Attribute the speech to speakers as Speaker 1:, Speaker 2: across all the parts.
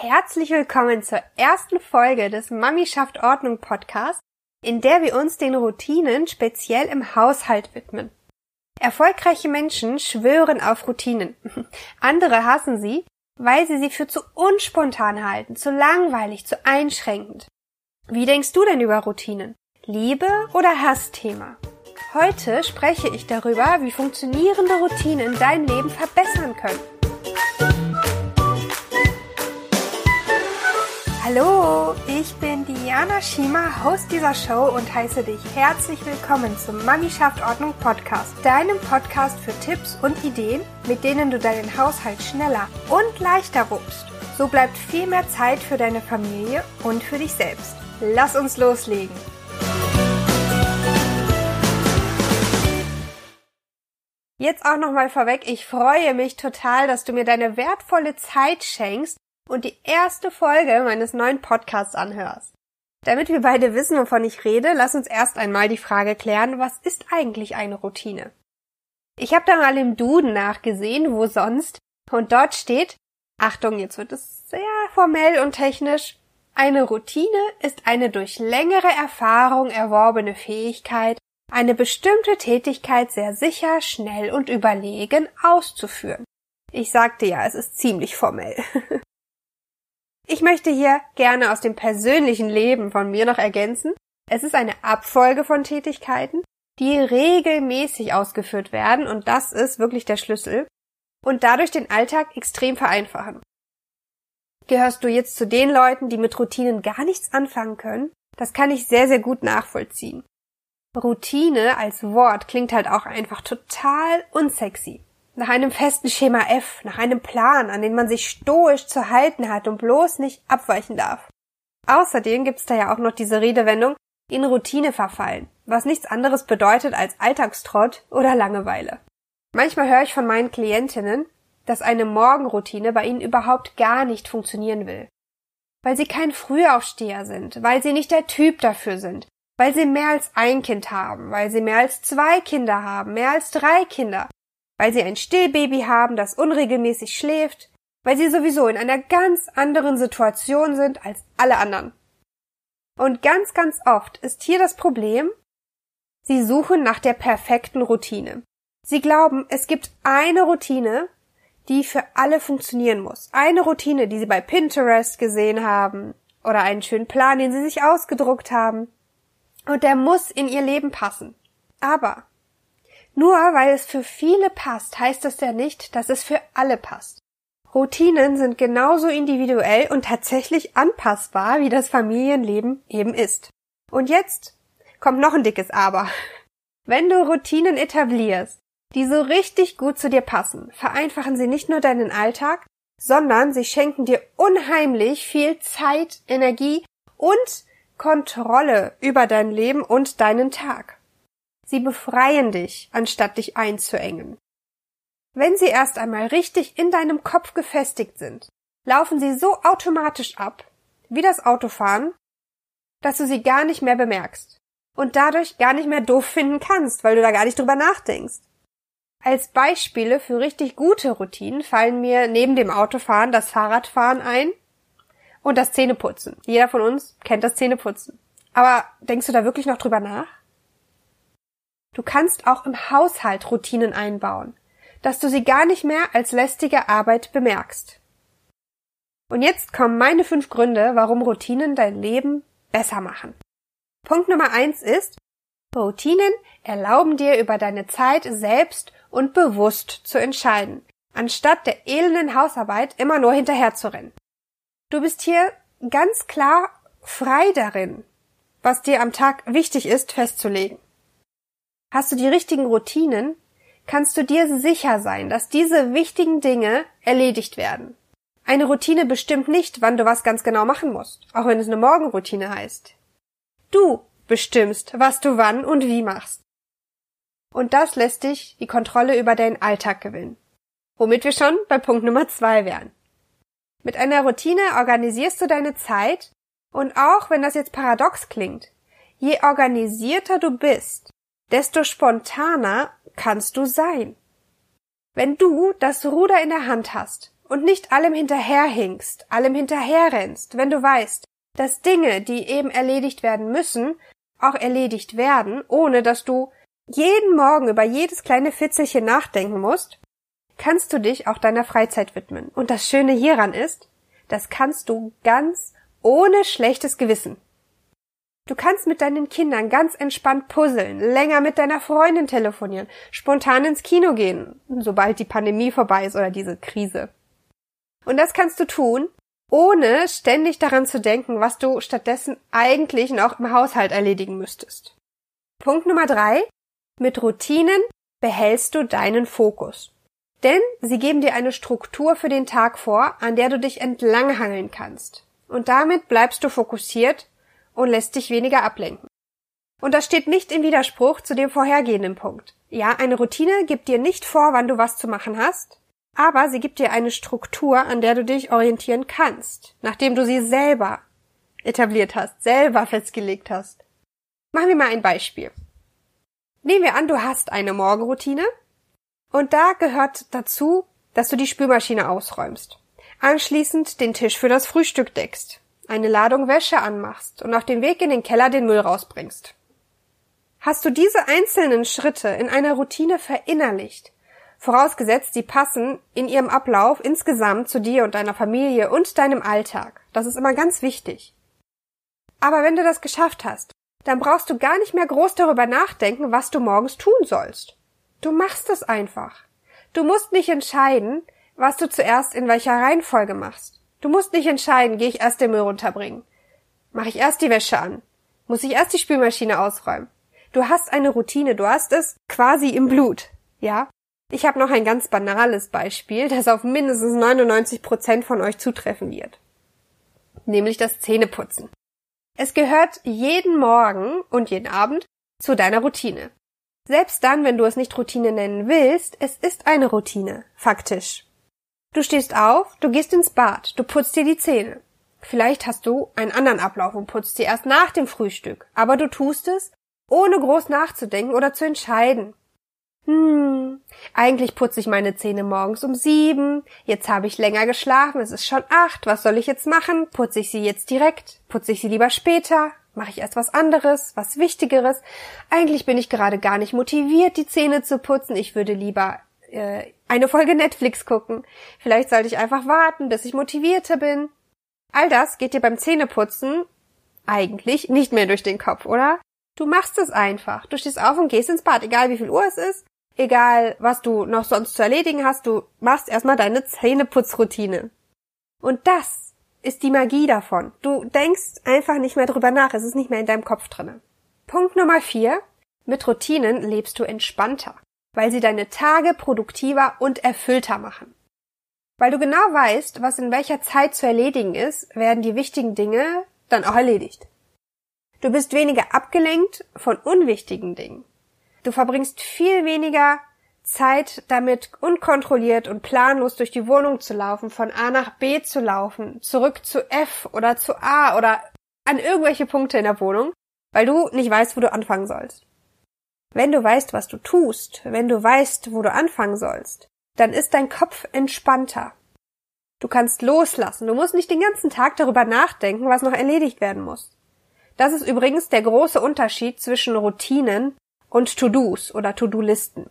Speaker 1: Herzlich willkommen zur ersten Folge des Mami schafft Ordnung Podcast, in der wir uns den Routinen speziell im Haushalt widmen. Erfolgreiche Menschen schwören auf Routinen. Andere hassen sie, weil sie sie für zu unspontan halten, zu langweilig, zu einschränkend. Wie denkst du denn über Routinen? Liebe oder Hassthema? Heute spreche ich darüber, wie funktionierende Routinen dein Leben verbessern können. Hallo, ich bin Diana Schima, Host dieser Show und heiße dich herzlich willkommen zum Mami Ordnung Podcast, deinem Podcast für Tipps und Ideen, mit denen du deinen Haushalt schneller und leichter wuppst. So bleibt viel mehr Zeit für deine Familie und für dich selbst. Lass uns loslegen. Jetzt auch nochmal vorweg, ich freue mich total, dass du mir deine wertvolle Zeit schenkst und die erste Folge meines neuen Podcasts anhörst. Damit wir beide wissen, wovon ich rede, lass uns erst einmal die Frage klären, was ist eigentlich eine Routine? Ich habe da mal im Duden nachgesehen, wo sonst, und dort steht, Achtung, jetzt wird es sehr formell und technisch, eine Routine ist eine durch längere Erfahrung erworbene Fähigkeit, eine bestimmte Tätigkeit sehr sicher, schnell und überlegen auszuführen. Ich sagte ja, es ist ziemlich formell. Ich möchte hier gerne aus dem persönlichen Leben von mir noch ergänzen. Es ist eine Abfolge von Tätigkeiten, die regelmäßig ausgeführt werden und das ist wirklich der Schlüssel und dadurch den Alltag extrem vereinfachen. Gehörst du jetzt zu den Leuten, die mit Routinen gar nichts anfangen können? Das kann ich sehr, sehr gut nachvollziehen. Routine als Wort klingt halt auch einfach total unsexy nach einem festen Schema F, nach einem Plan, an den man sich stoisch zu halten hat und bloß nicht abweichen darf. Außerdem gibt's da ja auch noch diese Redewendung in Routine verfallen, was nichts anderes bedeutet als Alltagstrott oder Langeweile. Manchmal höre ich von meinen Klientinnen, dass eine Morgenroutine bei ihnen überhaupt gar nicht funktionieren will. Weil sie kein Frühaufsteher sind, weil sie nicht der Typ dafür sind, weil sie mehr als ein Kind haben, weil sie mehr als zwei Kinder haben, mehr als drei Kinder, weil sie ein Stillbaby haben, das unregelmäßig schläft, weil sie sowieso in einer ganz anderen Situation sind als alle anderen. Und ganz, ganz oft ist hier das Problem, sie suchen nach der perfekten Routine. Sie glauben, es gibt eine Routine, die für alle funktionieren muss. Eine Routine, die sie bei Pinterest gesehen haben oder einen schönen Plan, den sie sich ausgedruckt haben. Und der muss in ihr Leben passen. Aber nur weil es für viele passt, heißt das ja nicht, dass es für alle passt. Routinen sind genauso individuell und tatsächlich anpassbar, wie das Familienleben eben ist. Und jetzt kommt noch ein dickes Aber. Wenn du Routinen etablierst, die so richtig gut zu dir passen, vereinfachen sie nicht nur deinen Alltag, sondern sie schenken dir unheimlich viel Zeit, Energie und Kontrolle über dein Leben und deinen Tag. Sie befreien dich, anstatt dich einzuengen. Wenn sie erst einmal richtig in deinem Kopf gefestigt sind, laufen sie so automatisch ab, wie das Autofahren, dass du sie gar nicht mehr bemerkst und dadurch gar nicht mehr doof finden kannst, weil du da gar nicht drüber nachdenkst. Als Beispiele für richtig gute Routinen fallen mir neben dem Autofahren das Fahrradfahren ein und das Zähneputzen. Jeder von uns kennt das Zähneputzen. Aber denkst du da wirklich noch drüber nach? Du kannst auch im Haushalt Routinen einbauen, dass du sie gar nicht mehr als lästige Arbeit bemerkst. Und jetzt kommen meine fünf Gründe, warum Routinen dein Leben besser machen. Punkt Nummer eins ist, Routinen erlauben dir über deine Zeit selbst und bewusst zu entscheiden, anstatt der elenden Hausarbeit immer nur hinterherzurennen. Du bist hier ganz klar frei darin, was dir am Tag wichtig ist, festzulegen. Hast du die richtigen Routinen, kannst du dir sicher sein, dass diese wichtigen Dinge erledigt werden. Eine Routine bestimmt nicht, wann du was ganz genau machen musst, auch wenn es eine Morgenroutine heißt. Du bestimmst, was du wann und wie machst. Und das lässt dich die Kontrolle über deinen Alltag gewinnen. Womit wir schon bei Punkt Nummer zwei wären. Mit einer Routine organisierst du deine Zeit und auch wenn das jetzt paradox klingt, je organisierter du bist, desto spontaner kannst du sein. Wenn du das Ruder in der Hand hast und nicht allem hinterherhinkst, allem hinterherrennst, wenn du weißt, dass Dinge, die eben erledigt werden müssen, auch erledigt werden, ohne dass du jeden Morgen über jedes kleine Fitzelchen nachdenken musst, kannst du dich auch deiner Freizeit widmen. Und das Schöne hieran ist, das kannst du ganz ohne schlechtes Gewissen. Du kannst mit deinen Kindern ganz entspannt puzzeln, länger mit deiner Freundin telefonieren, spontan ins Kino gehen, sobald die Pandemie vorbei ist oder diese Krise. Und das kannst du tun, ohne ständig daran zu denken, was du stattdessen eigentlich noch im Haushalt erledigen müsstest. Punkt Nummer drei. Mit Routinen behältst du deinen Fokus. Denn sie geben dir eine Struktur für den Tag vor, an der du dich entlanghangeln kannst. Und damit bleibst du fokussiert und lässt dich weniger ablenken. Und das steht nicht im Widerspruch zu dem vorhergehenden Punkt. Ja, eine Routine gibt dir nicht vor, wann du was zu machen hast, aber sie gibt dir eine Struktur, an der du dich orientieren kannst, nachdem du sie selber etabliert hast, selber festgelegt hast. Machen wir mal ein Beispiel. Nehmen wir an, du hast eine Morgenroutine und da gehört dazu, dass du die Spülmaschine ausräumst, anschließend den Tisch für das Frühstück deckst, eine Ladung Wäsche anmachst und auf dem Weg in den Keller den Müll rausbringst. Hast du diese einzelnen Schritte in einer Routine verinnerlicht, vorausgesetzt sie passen in ihrem Ablauf insgesamt zu dir und deiner Familie und deinem Alltag. Das ist immer ganz wichtig. Aber wenn du das geschafft hast, dann brauchst du gar nicht mehr groß darüber nachdenken, was du morgens tun sollst. Du machst es einfach. Du musst nicht entscheiden, was du zuerst in welcher Reihenfolge machst. Du musst nicht entscheiden, gehe ich erst den Müll runterbringen? Mache ich erst die Wäsche an? Muss ich erst die Spülmaschine ausräumen? Du hast eine Routine, du hast es quasi im Blut, ja? Ich habe noch ein ganz banales Beispiel, das auf mindestens 99 Prozent von euch zutreffen wird. Nämlich das Zähneputzen. Es gehört jeden Morgen und jeden Abend zu deiner Routine. Selbst dann, wenn du es nicht Routine nennen willst, es ist eine Routine, faktisch. Du stehst auf, du gehst ins Bad, du putzt dir die Zähne. Vielleicht hast du einen anderen Ablauf und putzt sie erst nach dem Frühstück, aber du tust es, ohne groß nachzudenken oder zu entscheiden. Hm, eigentlich putze ich meine Zähne morgens um sieben, jetzt habe ich länger geschlafen, es ist schon acht, was soll ich jetzt machen? Putze ich sie jetzt direkt? Putze ich sie lieber später? Mache ich erst was anderes, was Wichtigeres? Eigentlich bin ich gerade gar nicht motiviert, die Zähne zu putzen, ich würde lieber äh, eine Folge Netflix gucken. Vielleicht sollte ich einfach warten, bis ich motivierter bin. All das geht dir beim Zähneputzen eigentlich nicht mehr durch den Kopf, oder? Du machst es einfach. Du stehst auf und gehst ins Bad, egal wie viel Uhr es ist, egal was du noch sonst zu erledigen hast, du machst erstmal deine Zähneputzroutine. Und das ist die Magie davon. Du denkst einfach nicht mehr drüber nach, es ist nicht mehr in deinem Kopf drinne. Punkt Nummer vier. Mit Routinen lebst du entspannter weil sie deine Tage produktiver und erfüllter machen. Weil du genau weißt, was in welcher Zeit zu erledigen ist, werden die wichtigen Dinge dann auch erledigt. Du bist weniger abgelenkt von unwichtigen Dingen. Du verbringst viel weniger Zeit damit, unkontrolliert und planlos durch die Wohnung zu laufen, von A nach B zu laufen, zurück zu F oder zu A oder an irgendwelche Punkte in der Wohnung, weil du nicht weißt, wo du anfangen sollst. Wenn du weißt, was du tust, wenn du weißt, wo du anfangen sollst, dann ist dein Kopf entspannter. Du kannst loslassen. Du musst nicht den ganzen Tag darüber nachdenken, was noch erledigt werden muss. Das ist übrigens der große Unterschied zwischen Routinen und To-Dos oder To-Do-Listen.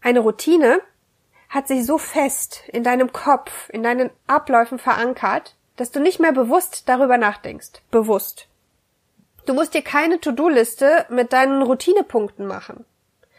Speaker 1: Eine Routine hat sich so fest in deinem Kopf, in deinen Abläufen verankert, dass du nicht mehr bewusst darüber nachdenkst. Bewusst. Du musst dir keine To-Do-Liste mit deinen Routinepunkten machen.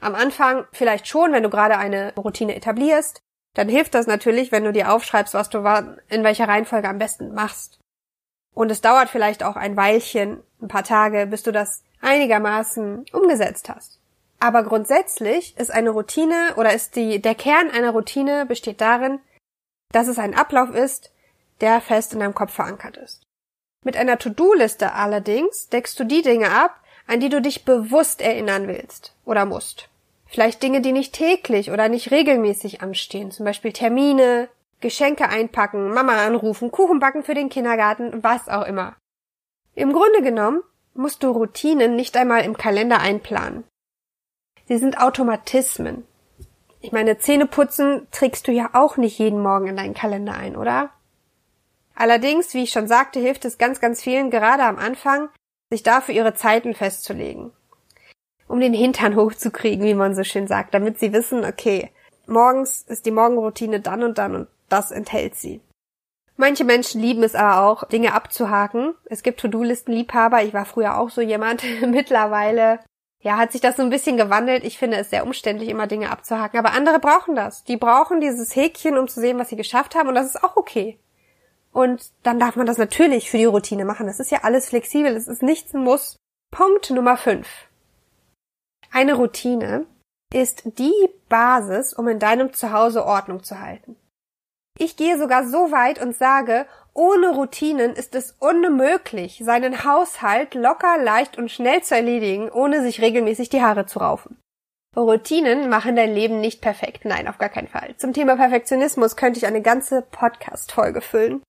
Speaker 1: Am Anfang vielleicht schon, wenn du gerade eine Routine etablierst, dann hilft das natürlich, wenn du dir aufschreibst, was du in welcher Reihenfolge am besten machst. Und es dauert vielleicht auch ein Weilchen, ein paar Tage, bis du das einigermaßen umgesetzt hast. Aber grundsätzlich ist eine Routine oder ist die, der Kern einer Routine besteht darin, dass es ein Ablauf ist, der fest in deinem Kopf verankert ist. Mit einer To-Do-Liste allerdings deckst du die Dinge ab, an die du dich bewusst erinnern willst oder musst. Vielleicht Dinge, die nicht täglich oder nicht regelmäßig anstehen, zum Beispiel Termine, Geschenke einpacken, Mama anrufen, Kuchen backen für den Kindergarten, was auch immer. Im Grunde genommen musst du Routinen nicht einmal im Kalender einplanen. Sie sind Automatismen. Ich meine, Zähne putzen trägst du ja auch nicht jeden Morgen in deinen Kalender ein, oder? Allerdings, wie ich schon sagte, hilft es ganz, ganz vielen, gerade am Anfang, sich dafür ihre Zeiten festzulegen. Um den Hintern hochzukriegen, wie man so schön sagt, damit sie wissen, okay, morgens ist die Morgenroutine dann und dann und das enthält sie. Manche Menschen lieben es aber auch, Dinge abzuhaken. Es gibt To-Do-Listen-Liebhaber. Ich war früher auch so jemand. Mittlerweile, ja, hat sich das so ein bisschen gewandelt. Ich finde es sehr umständlich, immer Dinge abzuhaken. Aber andere brauchen das. Die brauchen dieses Häkchen, um zu sehen, was sie geschafft haben. Und das ist auch okay. Und dann darf man das natürlich für die Routine machen. Das ist ja alles flexibel. Es ist nichts ein Muss. Punkt Nummer 5. Eine Routine ist die Basis, um in deinem Zuhause Ordnung zu halten. Ich gehe sogar so weit und sage, ohne Routinen ist es unmöglich, seinen Haushalt locker, leicht und schnell zu erledigen, ohne sich regelmäßig die Haare zu raufen. Routinen machen dein Leben nicht perfekt. Nein, auf gar keinen Fall. Zum Thema Perfektionismus könnte ich eine ganze Podcast-Folge füllen.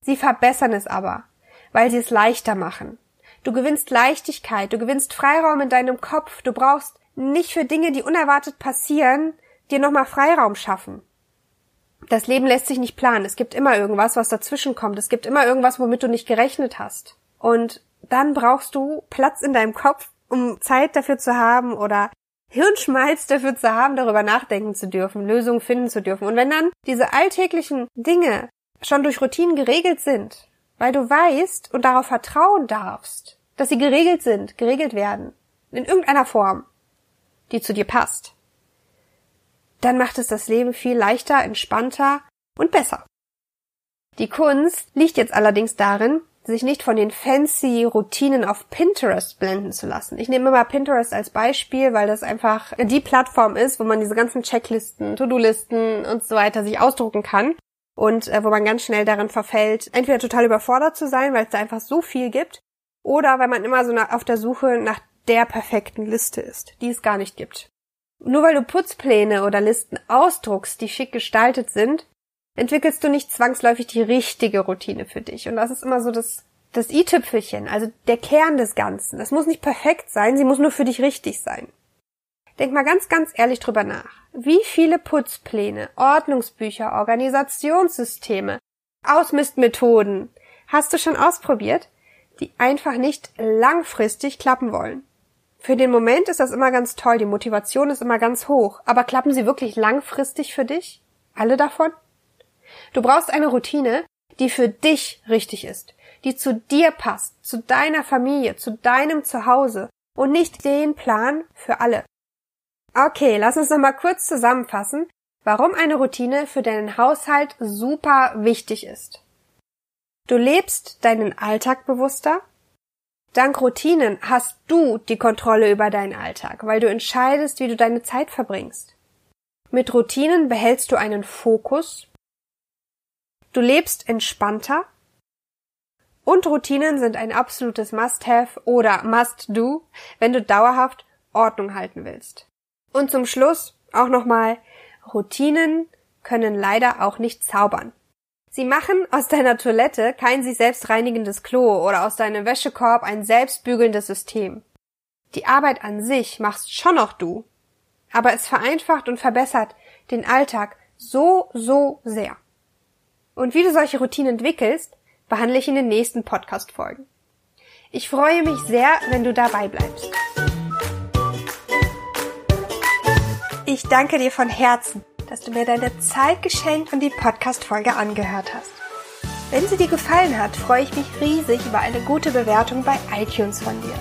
Speaker 1: Sie verbessern es aber, weil sie es leichter machen. Du gewinnst Leichtigkeit, du gewinnst Freiraum in deinem Kopf, du brauchst nicht für Dinge, die unerwartet passieren, dir nochmal Freiraum schaffen. Das Leben lässt sich nicht planen. Es gibt immer irgendwas, was dazwischen kommt. Es gibt immer irgendwas, womit du nicht gerechnet hast. Und dann brauchst du Platz in deinem Kopf, um Zeit dafür zu haben oder Hirnschmalz dafür zu haben, darüber nachdenken zu dürfen, Lösungen finden zu dürfen. Und wenn dann diese alltäglichen Dinge schon durch Routinen geregelt sind, weil du weißt und darauf vertrauen darfst, dass sie geregelt sind, geregelt werden, in irgendeiner Form, die zu dir passt, dann macht es das Leben viel leichter, entspannter und besser. Die Kunst liegt jetzt allerdings darin, sich nicht von den fancy Routinen auf Pinterest blenden zu lassen. Ich nehme immer Pinterest als Beispiel, weil das einfach die Plattform ist, wo man diese ganzen Checklisten, To-Do-Listen und so weiter sich ausdrucken kann und äh, wo man ganz schnell darin verfällt, entweder total überfordert zu sein, weil es da einfach so viel gibt, oder weil man immer so auf der Suche nach der perfekten Liste ist, die es gar nicht gibt. Nur weil du Putzpläne oder Listen ausdruckst, die schick gestaltet sind, entwickelst du nicht zwangsläufig die richtige Routine für dich. Und das ist immer so das, das i-Tüpfelchen, also der Kern des Ganzen. Das muss nicht perfekt sein, sie muss nur für dich richtig sein. Denk mal ganz, ganz ehrlich drüber nach. Wie viele Putzpläne, Ordnungsbücher, Organisationssysteme, Ausmistmethoden hast du schon ausprobiert, die einfach nicht langfristig klappen wollen? Für den Moment ist das immer ganz toll, die Motivation ist immer ganz hoch, aber klappen sie wirklich langfristig für dich? Alle davon? Du brauchst eine Routine, die für dich richtig ist, die zu dir passt, zu deiner Familie, zu deinem Zuhause und nicht den Plan für alle. Okay, lass uns noch mal kurz zusammenfassen, warum eine Routine für deinen Haushalt super wichtig ist. Du lebst deinen Alltag bewusster, Dank Routinen hast du die Kontrolle über deinen Alltag, weil du entscheidest, wie du deine Zeit verbringst. Mit Routinen behältst du einen Fokus, du lebst entspannter und Routinen sind ein absolutes Must-Have oder Must-Do, wenn du dauerhaft Ordnung halten willst. Und zum Schluss auch nochmal, Routinen können leider auch nicht zaubern. Sie machen aus deiner Toilette kein sich selbst reinigendes Klo oder aus deinem Wäschekorb ein selbstbügelndes System. Die Arbeit an sich machst schon noch du. Aber es vereinfacht und verbessert den Alltag so, so sehr. Und wie du solche Routinen entwickelst, behandle ich in den nächsten Podcast-Folgen. Ich freue mich sehr, wenn du dabei bleibst. Ich danke dir von Herzen dass du mir deine Zeit geschenkt und die Podcast-Folge angehört hast. Wenn sie dir gefallen hat, freue ich mich riesig über eine gute Bewertung bei iTunes von dir.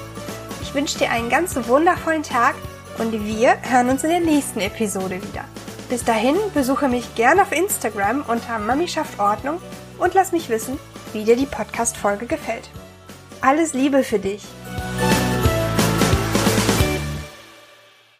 Speaker 1: Ich wünsche dir einen ganz wundervollen Tag und wir hören uns in der nächsten Episode wieder. Bis dahin besuche mich gerne auf Instagram unter Mami schafft Ordnung und lass mich wissen, wie dir die Podcast-Folge gefällt. Alles Liebe für dich!